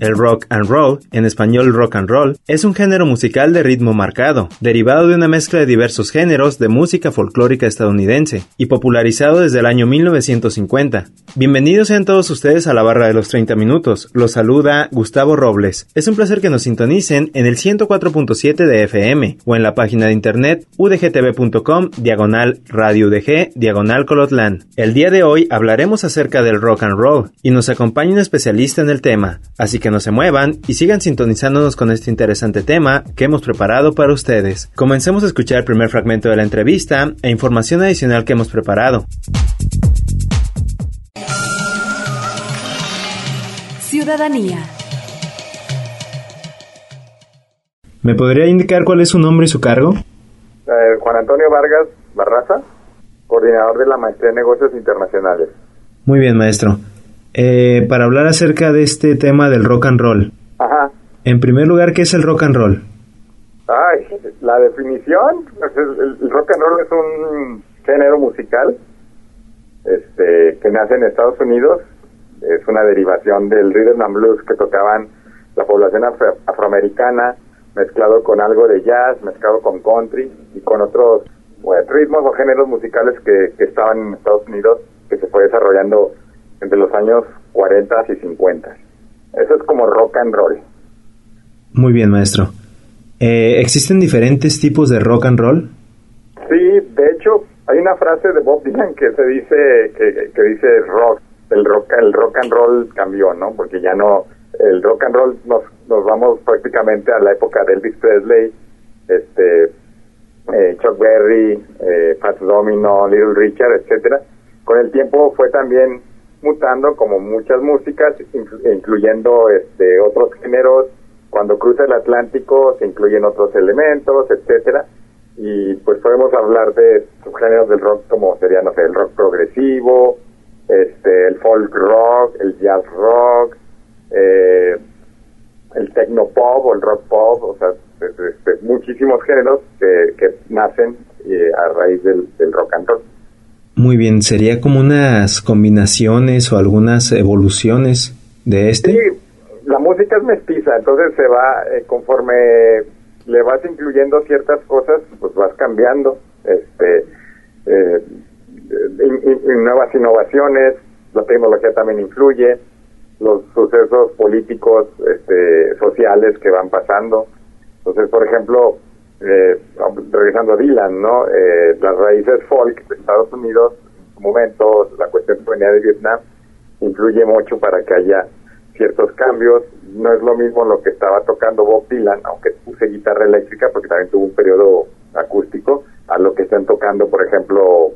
El rock and roll, en español rock and roll, es un género musical de ritmo marcado, derivado de una mezcla de diversos géneros de música folclórica estadounidense, y popularizado desde el año 1950. Bienvenidos sean todos ustedes a la barra de los 30 minutos. Los saluda Gustavo Robles. Es un placer que nos sintonicen en el 104.7 de FM o en la página de internet udgtv.com diagonal radio udg diagonal colotlan. El día de hoy hablaremos acerca del rock and roll y nos acompaña un especialista en el tema, así que no se muevan y sigan sintonizándonos con este interesante tema que hemos preparado para ustedes. Comencemos a escuchar el primer fragmento de la entrevista e información adicional que hemos preparado. Ciudadanía. ¿Me podría indicar cuál es su nombre y su cargo? Eh, Juan Antonio Vargas Barraza, coordinador de la Maestría en Negocios Internacionales. Muy bien, maestro. Eh, para hablar acerca de este tema del rock and roll. Ajá. En primer lugar, ¿qué es el rock and roll? Ay, la definición, pues, el, el rock and roll es un género musical este, que nace en Estados Unidos. Es una derivación del rhythm and blues que tocaban la población afro- afroamericana, mezclado con algo de jazz, mezclado con country y con otros bueno, ritmos o géneros musicales que, que estaban en Estados Unidos, que se fue desarrollando entre los años 40 y 50. Eso es como rock and roll. Muy bien, maestro. Eh, ¿Existen diferentes tipos de rock and roll? Sí, de hecho, hay una frase de Bob Dylan que se dice que, que dice rock, el rock, el rock and roll cambió, ¿no? Porque ya no, el rock and roll nos, nos vamos prácticamente a la época de Elvis Presley, este, eh, Chuck Berry, eh, Fats Domino, Little Richard, etcétera. Con el tiempo fue también mutando como muchas músicas, inclu- incluyendo este otros géneros. Cuando cruza el Atlántico se incluyen otros elementos, etcétera y pues podemos hablar de subgéneros del rock como sería no sé el rock progresivo este el folk rock el jazz rock eh, el techno pop o el rock pop o sea este, muchísimos géneros que, que nacen eh, a raíz del, del rock and roll Muy bien, ¿sería como unas combinaciones o algunas evoluciones de este? Sí, la música es mestiza, entonces se va, eh, conforme le vas incluyendo ciertas cosas, pues vas cambiando, este, eh, nuevas innovaciones, la tecnología también influye, los sucesos políticos, este, sociales que van pasando. Entonces, por ejemplo, eh, regresando a Dylan, ¿no? Eh, las raíces folk de Estados Unidos, en su momento, la cuestión que de Vietnam, influye mucho para que haya ciertos cambios. No es lo mismo lo que estaba tocando Bob Dylan, aunque puse guitarra eléctrica, porque también tuvo un periodo acústico, a lo que están tocando, por ejemplo,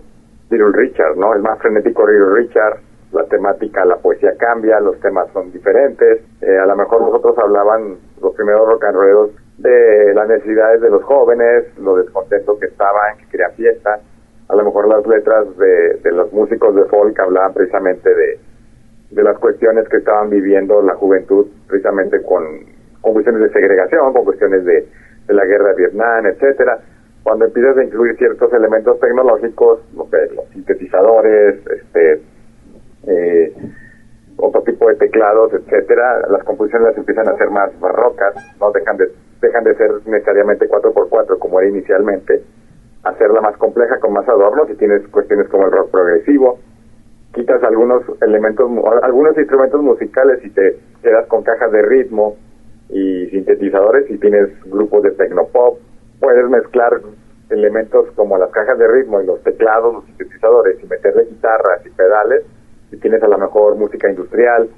Little Richard, ¿no? El más frenético Little Richard, la temática, la poesía cambia, los temas son diferentes. Eh, a lo mejor nosotros hablaban, los primeros rock and rolleros, de las necesidades de los jóvenes, lo descontentos que estaban, que querían fiesta. A lo mejor las letras de, de los músicos de folk hablaban precisamente de, de las cuestiones que estaban viviendo la juventud, precisamente con, con cuestiones de segregación, con cuestiones de, de la guerra de Vietnam, etcétera. Cuando empiezas a incluir ciertos elementos tecnológicos, lo que- los sintetizadores, este, eh, otro tipo de teclados, etcétera, las composiciones las empiezan a hacer más barrocas, no dejan de dejan de ser necesariamente 4x4 como era inicialmente, hacerla más compleja con más adornos y tienes cuestiones como el rock progresivo, quitas algunos elementos, algunos instrumentos musicales y te quedas con cajas de ritmo y sintetizadores y tienes grupos de tecnopop, puedes mezclar elementos como las cajas de ritmo y los teclados, los sintetizadores y meterle guitarras y pedales y tienes a lo mejor música industrial,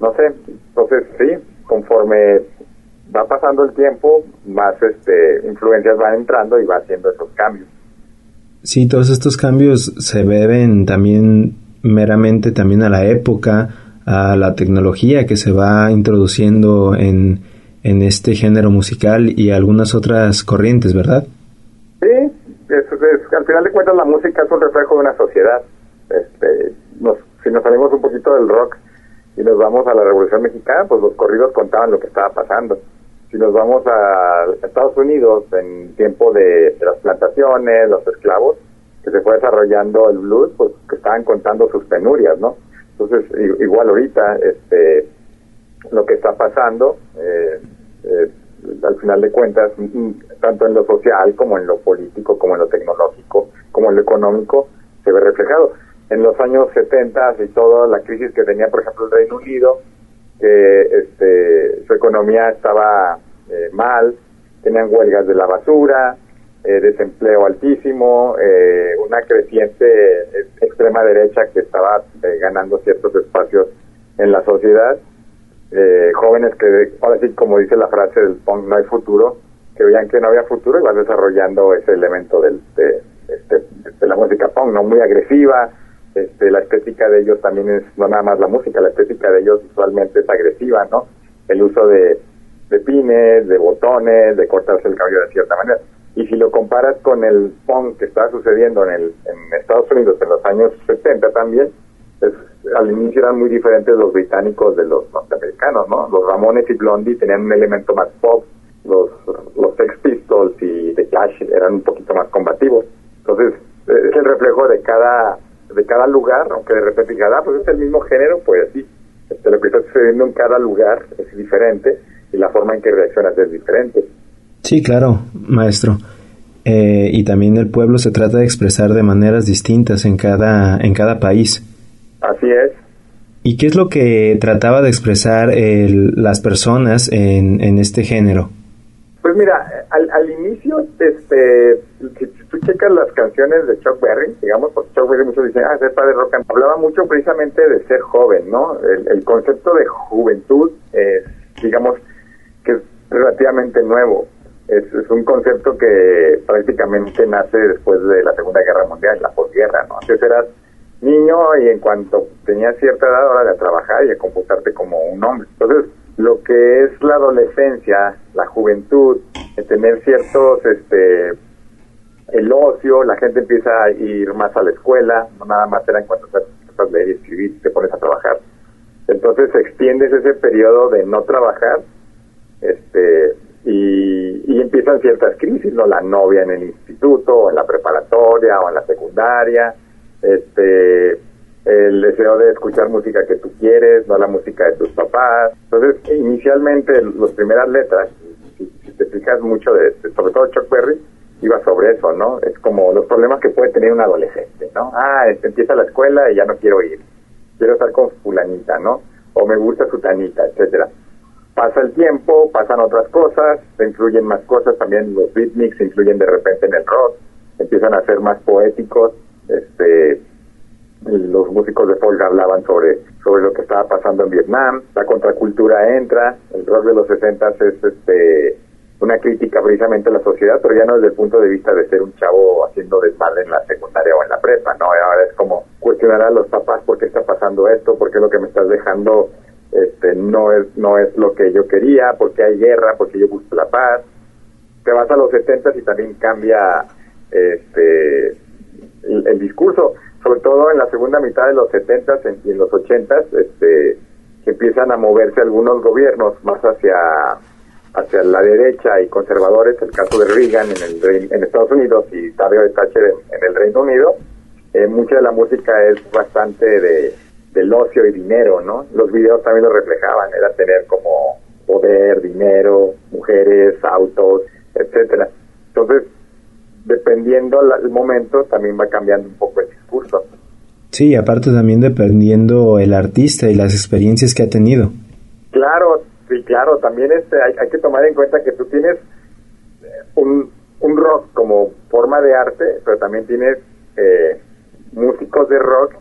no sé, entonces sí, conforme va pasando el tiempo, más este influencias van entrando y va haciendo esos cambios. Sí, todos estos cambios se deben también meramente también a la época, a la tecnología que se va introduciendo en, en este género musical y algunas otras corrientes, ¿verdad? Sí, al final de cuentas la música es un reflejo de una sociedad. Este, si nos salimos un poquito del rock y nos vamos a la Revolución Mexicana, pues los corridos contaban lo que estaba pasando. Si nos vamos a Estados Unidos en tiempo de, las plantaciones, los esclavos, que se fue desarrollando el blues, pues que estaban contando sus penurias, ¿no? Entonces, igual ahorita, este, lo que está pasando, eh, eh, al final de cuentas, tanto en lo social como en lo político, como en lo tecnológico, como en lo económico, se ve reflejado. En los años 70 y toda la crisis que tenía, por ejemplo, el Reino Unido, que este, su economía estaba eh, mal, tenían huelgas de la basura, eh, desempleo altísimo, eh, una creciente extrema derecha que estaba ganando ciertos espacios en la sociedad, jóvenes que, ahora sí, como dice la frase del punk, no hay futuro, que veían que no había futuro y van desarrollando ese elemento del, de, este, de la música punk, no muy agresiva, este, la estética de ellos también es, no nada más la música, la estética de ellos usualmente es agresiva, ¿no? El uso de, de pines, de botones, de cortarse el cabello de cierta manera. Y si lo comparas con el punk que estaba sucediendo en, el, en Estados Unidos en los años 70 también, pues, al inicio eran muy diferentes los británicos de los norteamericanos, ¿no? Los Ramones y Blondie tenían un elemento más pop, los, los Sex Pistols y The Clash eran un poquito más combativos. Entonces, es el reflejo de cada de cada lugar, aunque de repente diga, ah, pues es el mismo género, pues sí, este, lo que está sucediendo en cada lugar es diferente y la forma en que reaccionas es diferente. Sí, claro, maestro. Eh, y también el pueblo se trata de expresar de maneras distintas en cada, en cada país. Así es. ¿Y qué es lo que trataba de expresar el, las personas en, en este género? Pues mira, al, al inicio, este, si, tú checas las canciones de Chuck Berry, digamos, muchos dicen, ah, es padre rock hablaba mucho precisamente de ser joven, ¿no? El, concepto de juventud es, digamos, que es relativamente nuevo. Es, es, un concepto que prácticamente nace después de la Segunda Guerra Mundial, la posguerra, ¿no? Antes eras niño y en cuanto tenías cierta edad, ahora de trabajar y de comportarte como un hombre. Entonces, lo que es la adolescencia, la juventud, de tener ciertos, este, el ocio, la gente empieza a ir más a la escuela, no nada más era en cuanto a leer y escribir, te pones a trabajar. Entonces extiendes ese periodo de no trabajar, este, y, empiezan ciertas crisis, ¿no? La novia en el instituto, o en la preparatoria, o en la secundaria, este, el deseo de escuchar música que tú quieres, no la música de tus papás. Entonces, inicialmente, las primeras letras, si, te fijas mucho, de, sobre todo Chuck Berry, ¿no? Es como los problemas que puede tener un adolescente, ¿no? Ah, este, empieza la escuela y ya no quiero ir. Quiero estar con fulanita, ¿no? O me gusta su tanita, etcétera. Pasa el tiempo, pasan otras cosas, se incluyen más cosas, también los beatniks se incluyen de repente en el rock, empiezan a ser más poéticos, este los músicos de folk hablaban sobre, sobre lo que estaba pasando en Vietnam, la contracultura entra, el rock de los 60 es este una crítica precisamente a la sociedad, pero ya no desde el punto de vista de ser un chavo haciendo desmadre en la secundaria o en la prepa, ¿no? Ahora es como cuestionar a los papás por qué está pasando esto, por qué lo que me estás dejando este no es no es lo que yo quería, por qué hay guerra, por qué yo busco la paz. Te vas a los 70 y también cambia este el discurso sobre todo en la segunda mitad de los 70 y en los 80s, este, empiezan a moverse algunos gobiernos más hacia hacia la derecha y conservadores, el caso de Reagan en, el, en Estados Unidos y Margaret Thatcher en, en el Reino Unido, eh, mucha de la música es bastante de del ocio y dinero, ¿no? Los videos también lo reflejaban, era tener como poder, dinero, mujeres, autos, etcétera. Entonces, dependiendo el momento, también va cambiando un poco el discurso. Sí, aparte también dependiendo el artista y las experiencias que ha tenido. Claro, sí, claro, también este, hay, hay que tomar en cuenta que tú tienes eh, un, un rock como forma de arte, pero también tienes eh, músicos de rock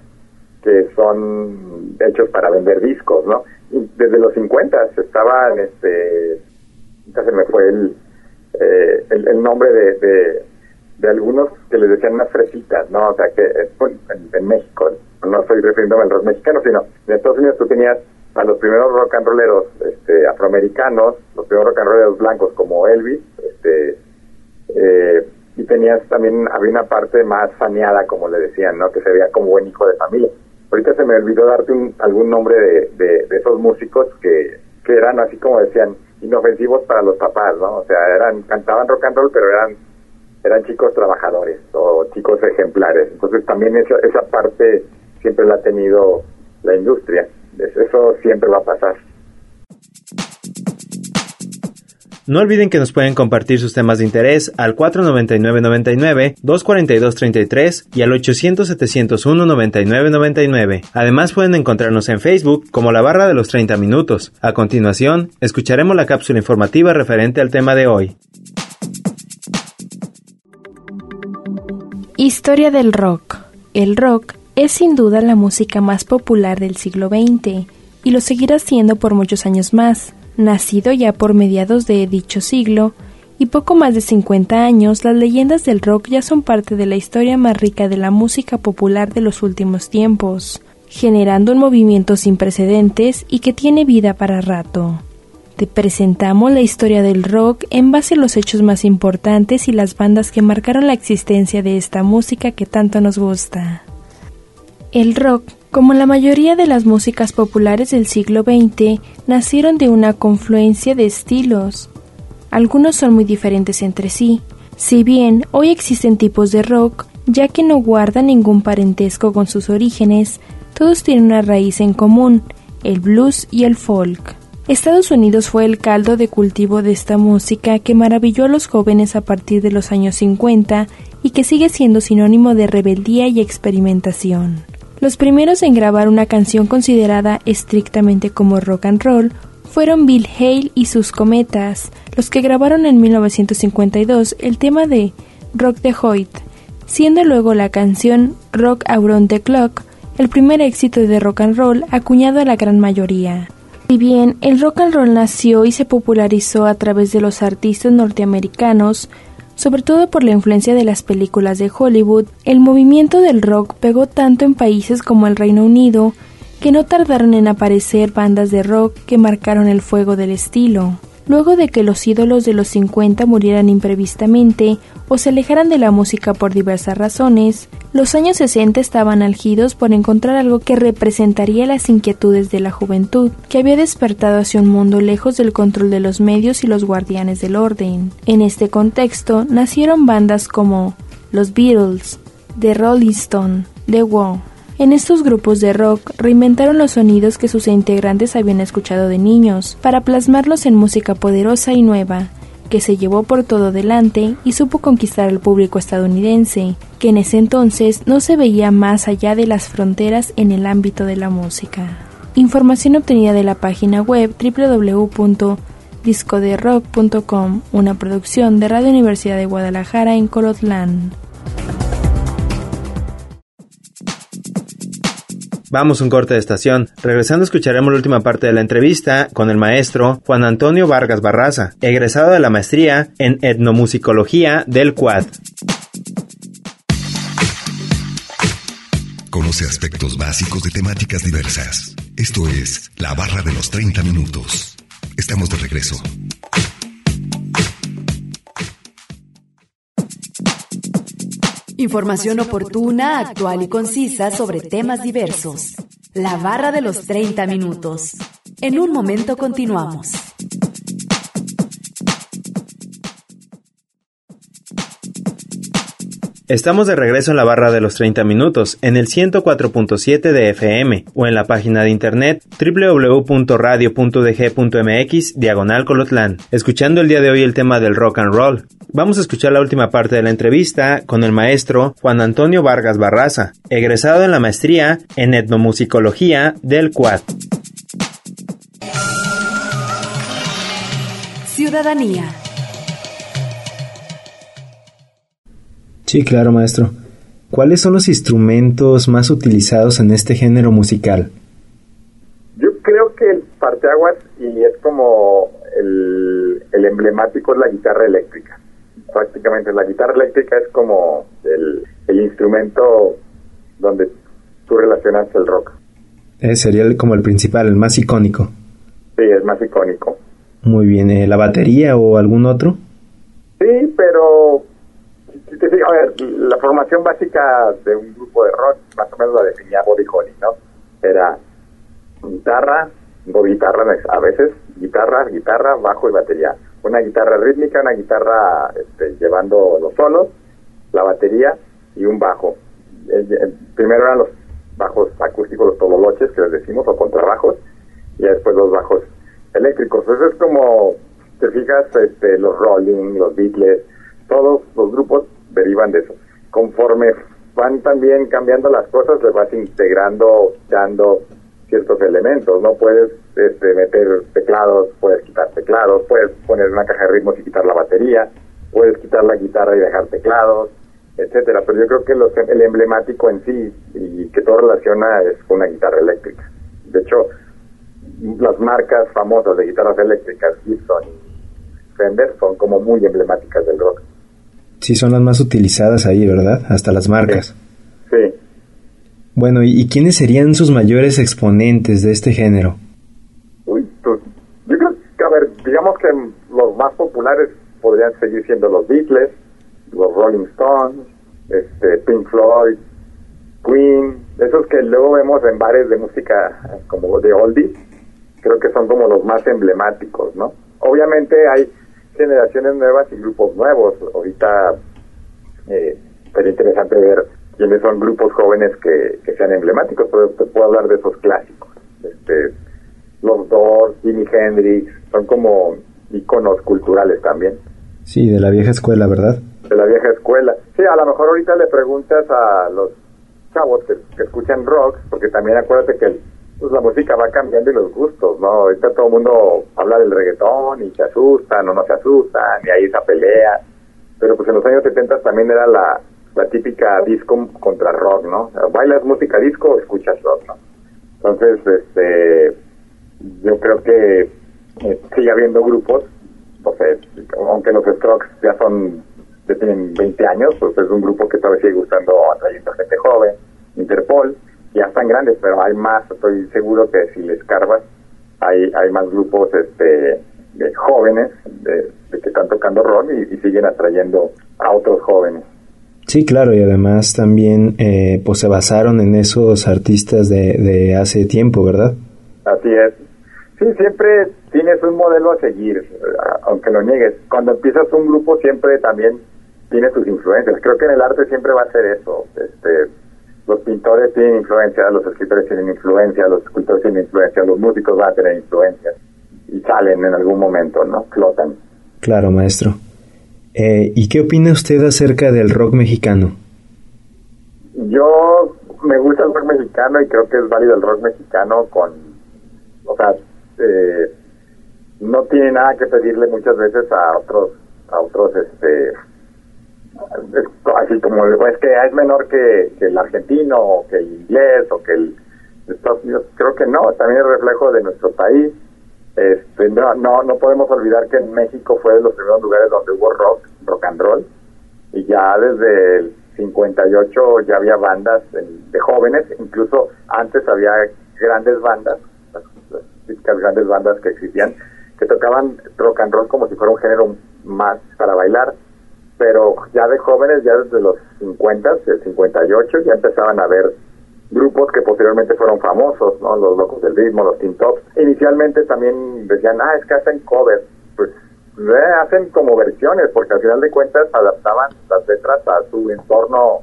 que son hechos para vender discos, ¿no? desde los 50 estaban, este, ya se me fue el, eh, el, nombre de, de algunos que les decían unas fresitas, ¿no? O sea, que en, México, no estoy refiriéndome al rock mexicano, sino en Estados Unidos tú tenías a los primeros rock and rolleros este, afroamericanos, los primeros rock and rolleros blancos como Elvis, este, eh, y tenías también, había una parte más saneada, como le decían, ¿no? Que se veía como buen hijo de familia. Ahorita se me olvidó darte un, algún nombre de, de, esos músicos que, que eran así como decían, inofensivos para los papás, ¿no? O sea, eran, cantaban rock and roll, pero eran, eran chicos trabajadores o chicos ejemplares. Entonces también esa, esa parte siempre la ha tenido la industria. Eso siempre va a pasar. No olviden que nos pueden compartir sus temas de interés al 499-99, 242-33 y al 800-701-9999. Además pueden encontrarnos en Facebook como la barra de los 30 minutos. A continuación, escucharemos la cápsula informativa referente al tema de hoy. Historia del rock. El rock es sin duda la música más popular del siglo XX y lo seguirá siendo por muchos años más. Nacido ya por mediados de dicho siglo, y poco más de 50 años, las leyendas del rock ya son parte de la historia más rica de la música popular de los últimos tiempos, generando un movimiento sin precedentes y que tiene vida para rato. Te presentamos la historia del rock en base a los hechos más importantes y las bandas que marcaron la existencia de esta música que tanto nos gusta. El rock como la mayoría de las músicas populares del siglo XX, nacieron de una confluencia de estilos. Algunos son muy diferentes entre sí, si bien hoy existen tipos de rock, ya que no guardan ningún parentesco con sus orígenes, todos tienen una raíz en común, el blues y el folk. Estados Unidos fue el caldo de cultivo de esta música que maravilló a los jóvenes a partir de los años 50 y que sigue siendo sinónimo de rebeldía y experimentación. Los primeros en grabar una canción considerada estrictamente como rock and roll fueron Bill Hale y sus Cometas, los que grabaron en 1952 el tema de Rock the Hoyt, siendo luego la canción Rock Around the Clock el primer éxito de rock and roll acuñado a la gran mayoría. Si bien el rock and roll nació y se popularizó a través de los artistas norteamericanos, sobre todo por la influencia de las películas de Hollywood, el movimiento del rock pegó tanto en países como el Reino Unido que no tardaron en aparecer bandas de rock que marcaron el fuego del estilo. Luego de que los ídolos de los 50 murieran imprevistamente o se alejaran de la música por diversas razones, los años 60 estaban algidos por encontrar algo que representaría las inquietudes de la juventud, que había despertado hacia un mundo lejos del control de los medios y los guardianes del orden. En este contexto nacieron bandas como los Beatles, The Rolling Stone, The Wall, en estos grupos de rock reinventaron los sonidos que sus integrantes habían escuchado de niños, para plasmarlos en música poderosa y nueva, que se llevó por todo delante y supo conquistar al público estadounidense, que en ese entonces no se veía más allá de las fronteras en el ámbito de la música. Información obtenida de la página web www.discoderock.com, una producción de Radio Universidad de Guadalajara en Colotlán. Vamos un corte de estación. Regresando escucharemos la última parte de la entrevista con el maestro Juan Antonio Vargas Barraza, egresado de la maestría en etnomusicología del CUAD. Conoce aspectos básicos de temáticas diversas. Esto es La Barra de los 30 Minutos. Estamos de regreso. Información oportuna, actual y concisa sobre temas diversos. La barra de los 30 minutos. En un momento continuamos. Estamos de regreso en la barra de los 30 minutos, en el 104.7 de FM o en la página de internet www.radio.dg.mx diagonal colotlán, escuchando el día de hoy el tema del rock and roll. Vamos a escuchar la última parte de la entrevista con el maestro Juan Antonio Vargas Barraza, egresado en la maestría en etnomusicología del CUAD. Ciudadanía. Sí, claro, maestro. ¿Cuáles son los instrumentos más utilizados en este género musical? Yo creo que el parteaguas, y es como el, emblemático, es la guitarra eléctrica. Prácticamente la guitarra eléctrica es como el, el instrumento donde tú relacionas el rock. Eh, sería como el principal, el más icónico. Sí, es más icónico. Muy bien, ¿eh, ¿la batería o algún otro? Sí, pero a ver, la formación básica de un grupo de rock más o menos la definía Body Holly, ¿no? Era guitarra, o guitarra a veces, guitarra, guitarra, bajo y batería. Una guitarra rítmica, una guitarra este, llevando los solos, la batería y un bajo. primero eran los bajos acústicos, los tololoches que les decimos, o contrabajos, y después los bajos eléctricos. Eso es como, te fijas, este, los Rolling, los Beatles, todos los grupos derivan de eso. Conforme van también cambiando las cosas, le vas integrando, dando ciertos elementos, ¿no? Puedes este, meter teclados, puedes quitar teclados, puedes poner una caja de ritmos y quitar la batería, puedes quitar la guitarra y dejar teclados, etcétera. Pero yo creo que el emblemático en sí y que todo relaciona es una guitarra eléctrica. De hecho, las marcas famosas de guitarras eléctricas, Gibson y Fender, son como muy emblemáticas del rock. Sí, son las más utilizadas ahí, ¿verdad? Hasta las marcas. Sí. Bueno, ¿y, quiénes serían sus mayores exponentes de este género? Uy, pues, yo creo que, a ver, digamos que los más populares podrían seguir siendo los Beatles, los Rolling Stones, este, Pink Floyd, Queen, esos que luego vemos en bares de música como de oldies, creo que son como los más emblemáticos, ¿no? Obviamente hay generaciones nuevas y grupos nuevos. Ahorita eh, sería interesante ver quiénes son grupos jóvenes que, sean emblemáticos, pero te puedo hablar de esos clásicos. Este, los Doors, Jimi Hendrix, son como iconos culturales también. Sí, de la vieja escuela, ¿verdad? De la vieja escuela. Sí, a lo mejor ahorita le preguntas a los chavos que, que escuchan rock, porque también acuérdate que el pues la música va cambiando y los gustos, ¿no? Ahorita todo el mundo habla del reggaetón y se asustan o no se asustan y ahí esa pelea. Pero pues en los años 70 también era la, la típica disco contra rock, ¿no? Bailas música disco o escuchas rock, ¿no? Entonces, este, yo creo que eh, sigue habiendo grupos, no sé, aunque los Strokes ya son, ya tienen 20 años, pues es un grupo que todavía sigue gustando a gente joven, Interpol, ya están grandes, pero hay más, estoy seguro que si les escarbas, hay, hay más grupos este, de jóvenes de, que están tocando rock y, siguen atrayendo a otros jóvenes. Sí, claro, y además también eh, pues se basaron en esos artistas de, de hace tiempo, ¿verdad? Así es. Sí, siempre tienes un modelo a seguir, aunque lo niegues. Cuando empiezas un grupo siempre también tienes tus influencias. Creo que en el arte siempre va a ser eso. Este, los pintores tienen influencia, los escritores tienen influencia, los escultores tienen influencia, los músicos van a tener influencia y salen en algún momento, ¿no? Flotan. Claro, maestro. Eh, ¿Y qué opina usted acerca del rock mexicano? Yo me gusta el rock mexicano y creo que es válido el rock mexicano con, o sea, eh, no tiene nada que pedirle muchas veces a otros, a otros, este, así como es que es menor que, el argentino o que el inglés o que el Estados Unidos creo que no también es reflejo de nuestro país. Este no no podemos olvidar que en México fue de los primeros lugares donde hubo rock rock and roll y ya desde el 58 ya había bandas de jóvenes incluso antes había grandes bandas las típicas grandes bandas que existían que tocaban rock and roll como si fuera un género más para bailar pero ya de jóvenes, ya desde los 50, el 58, ya empezaban a haber grupos que posteriormente fueron famosos, ¿no? Los Locos del Ritmo, los Teen Tops. Inicialmente también decían, ah, es que hacen covers. Pues hacen como versiones, porque al final de cuentas adaptaban las letras a su entorno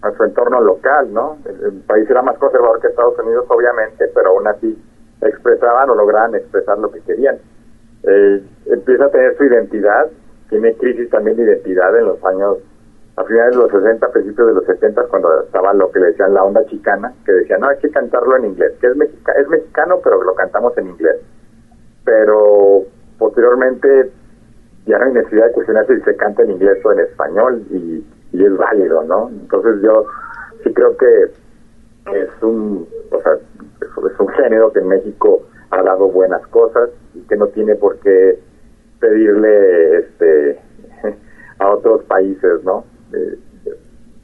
a su entorno local, ¿no? El, país era más conservador que Estados Unidos, obviamente, pero aún así expresaban o lograban expresar lo que querían. Eh, empieza a tener su identidad tiene crisis también de identidad en los años, a finales de los 60, principios de los 70, cuando estaba lo que le decían la onda chicana, que decían, no, hay que cantarlo en inglés, que es, es mexicano, pero lo cantamos en inglés. Pero posteriormente ya no hay necesidad de cuestionarse si se canta en inglés o en español y, y es válido, ¿no? Entonces yo sí creo que es un, o sea, es un género que en México ha dado buenas cosas y que no tiene por qué pedirle este a otros países, ¿no? Eh,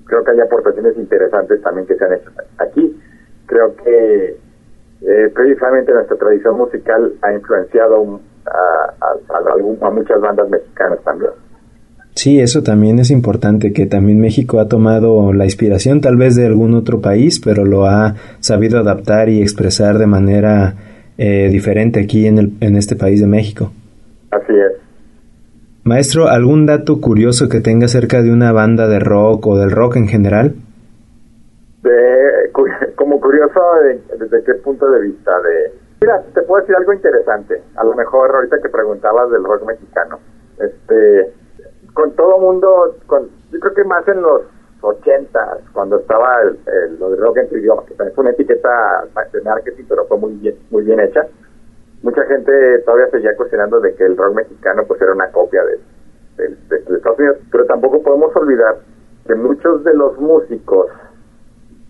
creo que hay aportaciones interesantes también que se han hecho aquí. Creo que eh, precisamente nuestra tradición musical ha influenciado a, a muchas bandas mexicanas también. Sí, eso también es importante, que también México ha tomado la inspiración tal vez de algún otro país, pero lo ha sabido adaptar y expresar de manera eh, diferente aquí en, el, en este país de México. Así es. Maestro, ¿algún dato curioso que tenga acerca de una banda de rock o del rock en general? como curioso, ¿desde qué punto de vista? de Mira, te puedo decir algo interesante. A lo mejor ahorita que preguntabas del rock mexicano. Este, con todo mundo, con, yo creo que más en los ochentas, cuando estaba el, lo de rock en tu idioma, que fue una etiqueta de marketing, pero fue muy bien, muy bien hecha. Mucha gente todavía seguía cuestionando de que el rock mexicano pues era una copia de, Estados Unidos, pero tampoco podemos olvidar que muchos de los músicos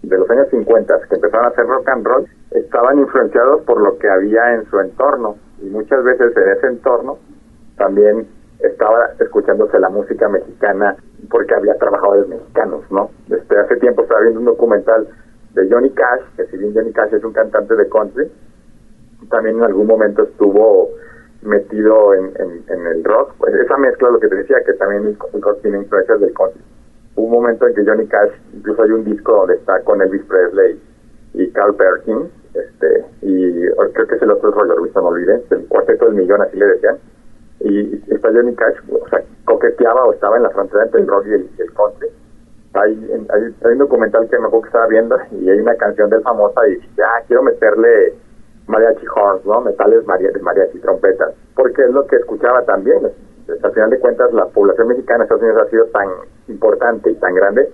de los años 50 que empezaron a hacer rock and roll estaban influenciados por lo que había en su entorno y muchas veces en ese entorno también estaba escuchándose la música mexicana porque había trabajadores mexicanos, ¿no? Este, hace tiempo estaba viendo un documental de Johnny Cash, que si bien Johnny Cash es un cantante de country, también en algún momento estuvo metido en, en, el rock, pues esa mezcla, lo que te decía, que también el rock tiene influencias del country. Hubo un momento en que Johnny Cash, incluso hay un disco donde está con Elvis Presley y Carl Perkins, este, y creo que es el otro rollo, no olviden, el cuarteto del millón, así le decían, y está Johnny Cash, o sea, coqueteaba o estaba en la frontera entre el rock y el, country. Hay, hay, un documental que me acuerdo que estaba viendo y hay una canción del famosa y dice, ah, quiero meterle mariachi horns, ¿no? Metales mariachi, trompetas, porque es lo que escuchaba también. al final de cuentas, la población mexicana en Estados Unidos ha sido tan importante y tan grande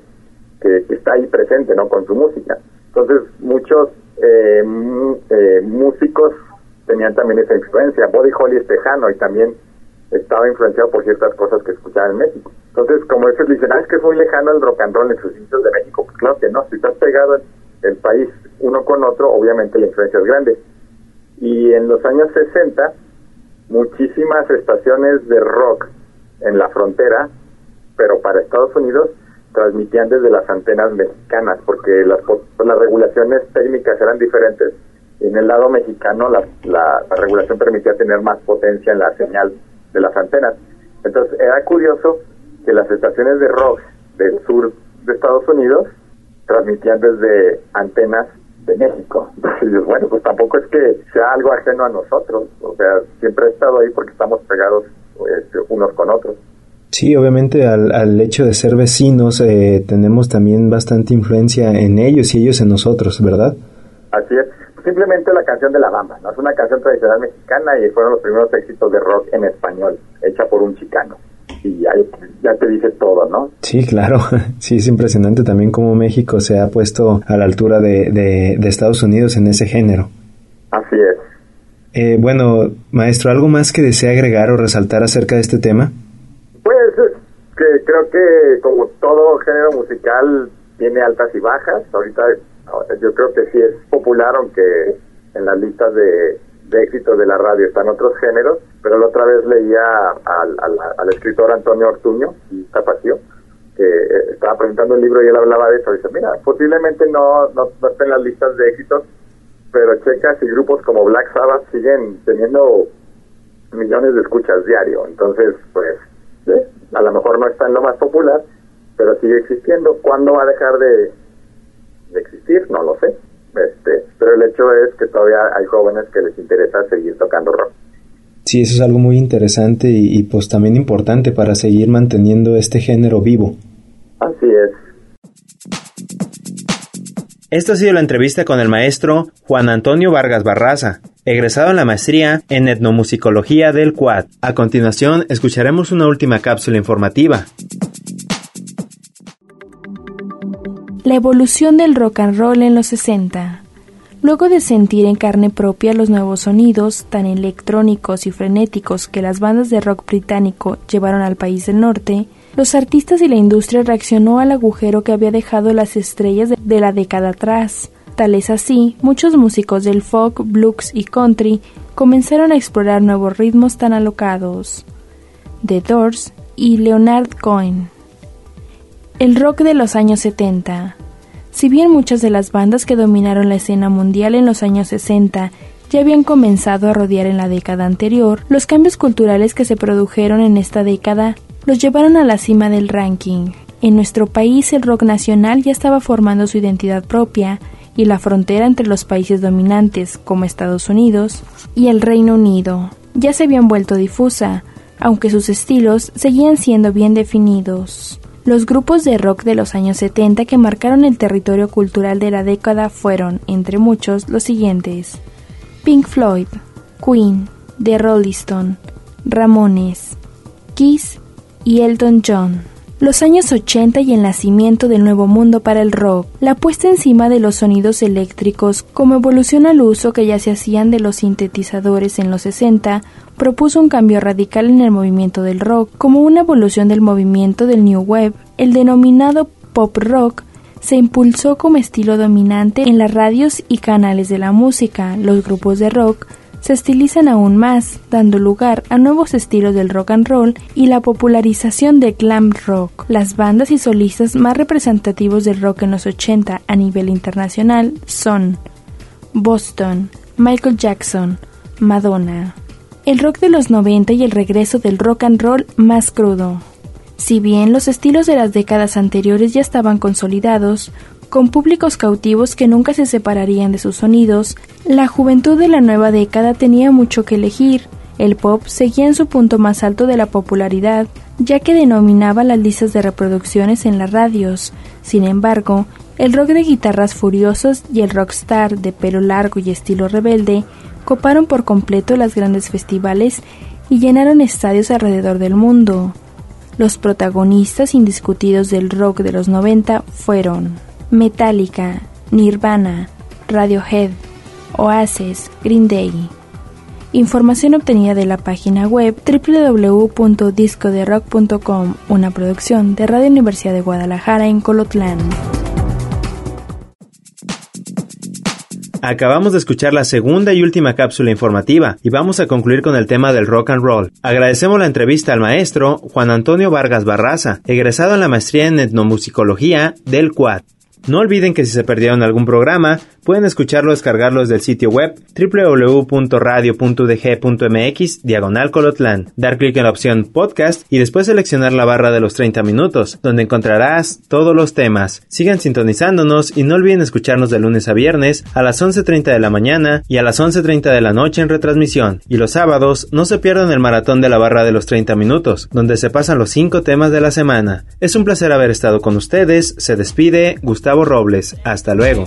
que, está ahí presente, ¿no? Con su música. Entonces, muchos eh, eh, músicos tenían también esa influencia. Body Holly es tejano y también estaba influenciado por ciertas cosas que escuchaba en México. Entonces, como ellos dicen, ah, es que es muy lejano el rock and roll en sus inicios de México, pues claro que no, si estás pegado en el país uno con otro, obviamente la influencia es grande. Y en los años 60, muchísimas estaciones de rock en la frontera, pero para Estados Unidos, transmitían desde las antenas mexicanas, porque las, las regulaciones técnicas eran diferentes. En el lado mexicano, la, la regulación permitía tener más potencia en la señal de las antenas. Entonces era curioso que las estaciones de rock del sur de Estados Unidos transmitían desde antenas de México. Entonces, bueno, pues tampoco es que sea algo ajeno a nosotros, o sea, siempre ha estado ahí porque estamos pegados este, unos con otros. Sí, obviamente al, al hecho de ser vecinos eh, tenemos también bastante influencia en ellos y ellos en nosotros, ¿verdad? Así es simplemente la canción de la bamba, ¿no? Es una canción tradicional mexicana y fueron los primeros éxitos de rock en español, hecha por un chicano. Y ya, ya te dice todo, ¿no? Sí, claro. Sí, es impresionante también cómo México se ha puesto a la altura de, de, Estados Unidos en ese género. Así es. Eh, bueno, maestro, ¿algo más que desea agregar o resaltar acerca de este tema? Pues que creo que como todo género musical tiene altas y bajas. Ahorita yo creo que sí es popular, aunque en las listas de, de éxitos de la radio están otros géneros, pero la otra vez leía al, escritor Antonio Ortuño, y Tapatío, que eh, estaba presentando un libro y él hablaba de eso. Dice, mira, posiblemente no, no, no estén las listas de éxitos, pero checas y grupos como Black Sabbath siguen teniendo millones de escuchas diario. Entonces, pues, a lo mejor no está en lo más popular, pero sigue existiendo. ¿Cuándo va a dejar de, de existir, no lo sé. Este, pero el hecho es que todavía hay jóvenes que les interesa seguir tocando rock. Sí, eso es algo muy interesante y, pues también importante para seguir manteniendo este género vivo. Así es. Esta ha sido la entrevista con el maestro Juan Antonio Vargas Barraza, egresado en la maestría en etnomusicología del CUAD. A continuación, escucharemos una última cápsula informativa. la evolución del rock and roll en los 60. Luego de sentir en carne propia los nuevos sonidos tan electrónicos y frenéticos que las bandas de rock británico llevaron al país del norte, los artistas y la industria reaccionó al agujero que había dejado las estrellas de la década atrás. Tal es así, muchos músicos del folk, blues y country comenzaron a explorar nuevos ritmos tan alocados. The Doors y Leonard Cohen. El rock de los años 70. Si bien muchas de las bandas que dominaron la escena mundial en los años 60 ya habían comenzado a rodear en la década anterior, los cambios culturales que se produjeron en esta década los llevaron a la cima del ranking. En nuestro país el rock nacional ya estaba formando su identidad propia y la frontera entre los países dominantes, como Estados Unidos, y el Reino Unido, ya se habían vuelto difusa, aunque sus estilos seguían siendo bien definidos. Los grupos de rock de los años 70 que marcaron el territorio cultural de la década fueron, entre muchos, los siguientes: Pink Floyd, Queen, The Rolling Stone, Ramones, Kiss y Elton John. Los años 80 y el nacimiento del nuevo mundo para el rock, la puesta encima de los sonidos eléctricos como evolución al uso que ya se hacían de los sintetizadores en los 60, propuso un cambio radical en el movimiento del rock, como una evolución del movimiento del New Wave. El denominado pop rock se impulsó como estilo dominante en las radios y canales de la música. Los grupos de rock se estilizan aún más, dando lugar a nuevos estilos del rock and roll y la popularización del glam rock. Las bandas y solistas más representativos del rock en los 80 a nivel internacional son Boston, Michael Jackson, Madonna. El rock de los 90 y el regreso del rock and roll más crudo. Si bien los estilos de las décadas anteriores ya estaban consolidados, con públicos cautivos que nunca se separarían de sus sonidos, la juventud de la nueva década tenía mucho que elegir. El pop seguía en su punto más alto de la popularidad, ya que denominaba las listas de reproducciones en las radios. Sin embargo, el rock de guitarras furiosas y el rockstar de pelo largo y estilo rebelde coparon por completo las grandes festivales y llenaron estadios alrededor del mundo. Los protagonistas indiscutidos del rock de los 90 fueron Metallica, Nirvana, Radiohead, Oasis, Green Day. Información obtenida de la página web www.discoderock.com, una producción de Radio Universidad de Guadalajara en Colotlán. Acabamos de escuchar la segunda y última cápsula informativa y vamos a concluir con el tema del rock and roll. Agradecemos la entrevista al maestro Juan Antonio Vargas Barraza, egresado en la maestría en etnomusicología del CUAD. No olviden que si se perdieron algún programa, pueden escucharlo o descargarlos del sitio web www.radio.udg.mx diagonal colotlan, dar clic en la opción podcast y después seleccionar la barra de los 30 minutos, donde encontrarás todos los temas. Sigan sintonizándonos y no olviden escucharnos de lunes a viernes a las 11.30 de la mañana y a las 11.30 de la noche en retransmisión. Y los sábados no se pierdan el maratón de la barra de los 30 minutos, donde se pasan los 5 temas de la semana. Es un placer haber estado con ustedes, se despide Gustavo Robles. Hasta luego.